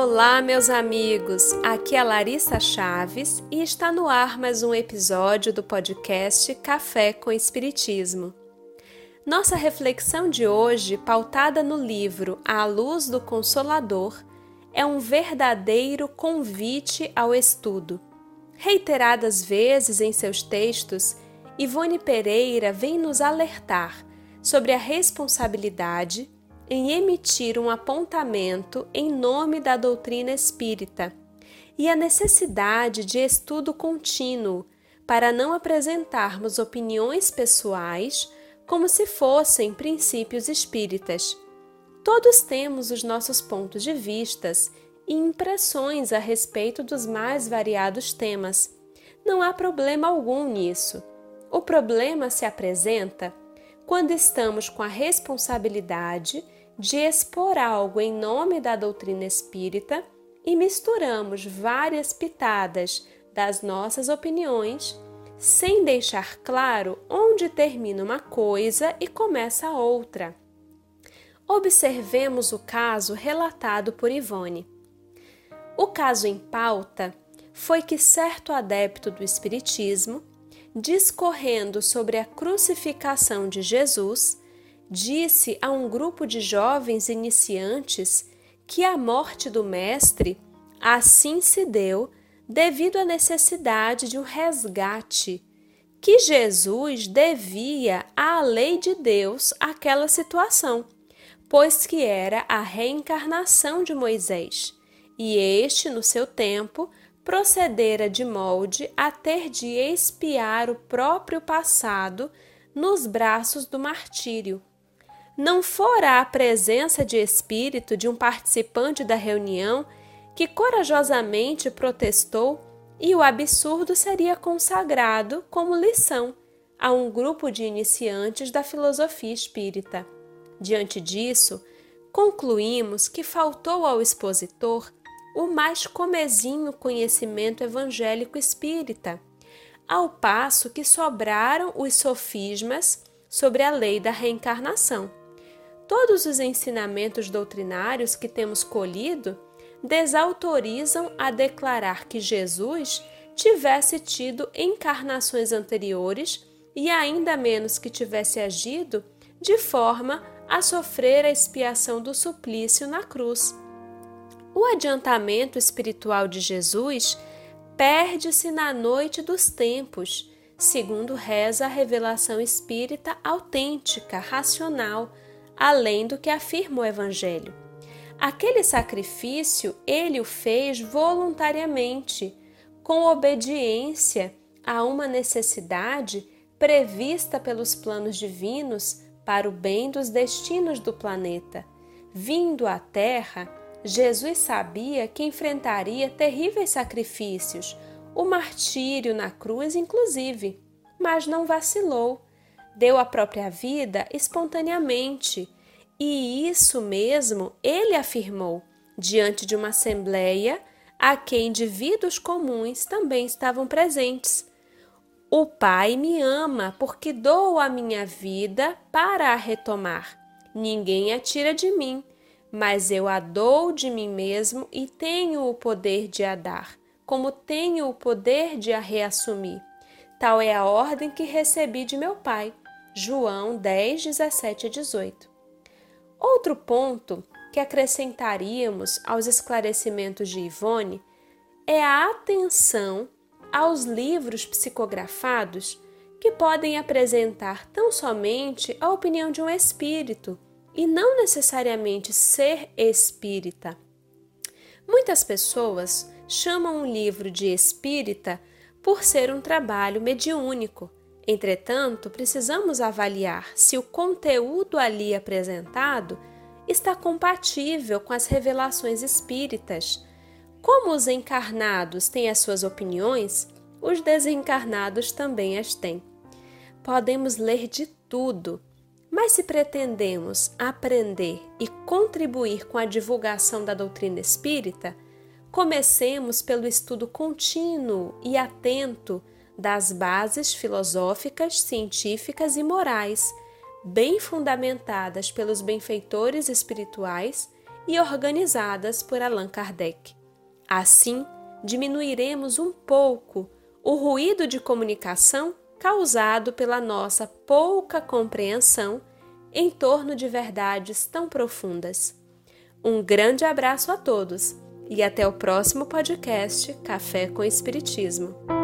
Olá, meus amigos! Aqui é Larissa Chaves e está no ar mais um episódio do podcast Café com Espiritismo. Nossa reflexão de hoje, pautada no livro A Luz do Consolador, é um verdadeiro convite ao estudo. Reiteradas vezes em seus textos, Ivone Pereira vem nos alertar sobre a responsabilidade em emitir um apontamento em nome da doutrina espírita e a necessidade de estudo contínuo para não apresentarmos opiniões pessoais como se fossem princípios espíritas. Todos temos os nossos pontos de vistas e impressões a respeito dos mais variados temas. Não há problema algum nisso. O problema se apresenta quando estamos com a responsabilidade de expor algo em nome da doutrina espírita e misturamos várias pitadas das nossas opiniões, sem deixar claro onde termina uma coisa e começa outra. Observemos o caso relatado por Ivone. O caso em pauta foi que certo adepto do Espiritismo, discorrendo sobre a crucificação de Jesus, disse a um grupo de jovens iniciantes que a morte do Mestre assim se deu devido à necessidade de um resgate, que Jesus devia à lei de Deus aquela situação, pois que era a reencarnação de Moisés, e este, no seu tempo, procedera de molde a ter de expiar o próprio passado nos braços do martírio não fora a presença de espírito de um participante da reunião que corajosamente protestou e o absurdo seria consagrado como lição a um grupo de iniciantes da filosofia espírita. Diante disso, concluímos que faltou ao expositor o mais comezinho conhecimento evangélico espírita, ao passo que sobraram os sofismas sobre a lei da reencarnação. Todos os ensinamentos doutrinários que temos colhido desautorizam a declarar que Jesus tivesse tido encarnações anteriores e ainda menos que tivesse agido de forma a sofrer a expiação do suplício na cruz. O adiantamento espiritual de Jesus perde-se na noite dos tempos, segundo reza a revelação espírita autêntica, racional, além do que afirma o Evangelho. Aquele sacrifício ele o fez voluntariamente, com obediência a uma necessidade prevista pelos planos divinos para o bem dos destinos do planeta. Vindo à Terra, Jesus sabia que enfrentaria terríveis sacrifícios, o martírio na cruz, inclusive, mas não vacilou deu a própria vida espontaneamente. E isso mesmo ele afirmou diante de uma assembleia a que indivíduos comuns também estavam presentes. O Pai me ama porque dou a minha vida para a retomar. Ninguém a tira de mim, mas eu a dou de mim mesmo e tenho o poder de a dar, como tenho o poder de a reassumir. Tal é a ordem que recebi de meu Pai. João 10, 17 a 18. Outro ponto que acrescentaríamos aos esclarecimentos de Ivone é a atenção aos livros psicografados que podem apresentar tão somente a opinião de um espírito e não necessariamente ser espírita. Muitas pessoas chamam um livro de espírita por ser um trabalho mediúnico Entretanto, precisamos avaliar se o conteúdo ali apresentado está compatível com as revelações espíritas. Como os encarnados têm as suas opiniões, os desencarnados também as têm. Podemos ler de tudo, mas se pretendemos aprender e contribuir com a divulgação da doutrina espírita, comecemos pelo estudo contínuo e atento das bases filosóficas, científicas e morais, bem fundamentadas pelos benfeitores espirituais e organizadas por Allan Kardec. Assim, diminuiremos um pouco o ruído de comunicação causado pela nossa pouca compreensão em torno de verdades tão profundas. Um grande abraço a todos e até o próximo podcast Café com Espiritismo.